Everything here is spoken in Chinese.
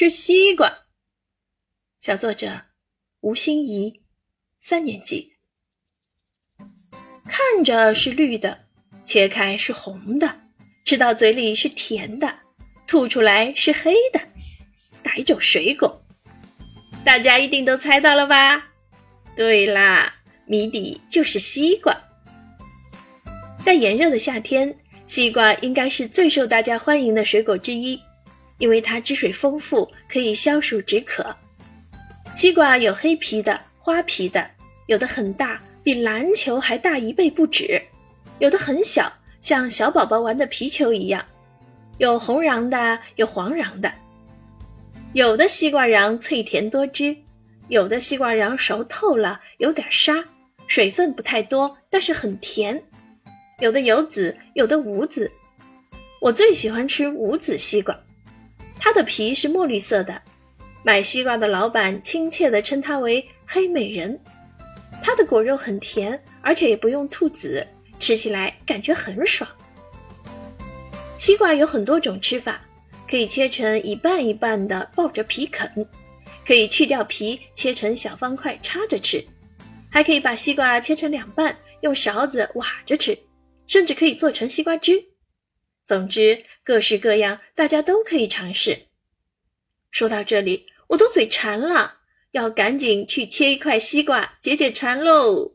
吃西瓜。小作者吴心怡，三年级。看着是绿的，切开是红的，吃到嘴里是甜的，吐出来是黑的，哪一种水果？大家一定都猜到了吧？对啦，谜底就是西瓜。在炎热的夏天，西瓜应该是最受大家欢迎的水果之一，因为它汁水丰富，可以消暑止渴。西瓜有黑皮的、花皮的，有的很大，比篮球还大一倍不止；有的很小，像小宝宝玩的皮球一样；有红瓤的，有黄瓤的；有的西瓜瓤脆甜多汁，有的西瓜瓤熟透了，有点沙，水分不太多，但是很甜。有的有籽，有的无籽。我最喜欢吃无籽西瓜，它的皮是墨绿色的。买西瓜的老板亲切地称它为“黑美人”。它的果肉很甜，而且也不用吐籽，吃起来感觉很爽。西瓜有很多种吃法，可以切成一半一半的抱着皮啃，可以去掉皮切成小方块插着吃，还可以把西瓜切成两半，用勺子挖着吃。甚至可以做成西瓜汁。总之，各式各样，大家都可以尝试。说到这里，我都嘴馋了，要赶紧去切一块西瓜解解馋喽。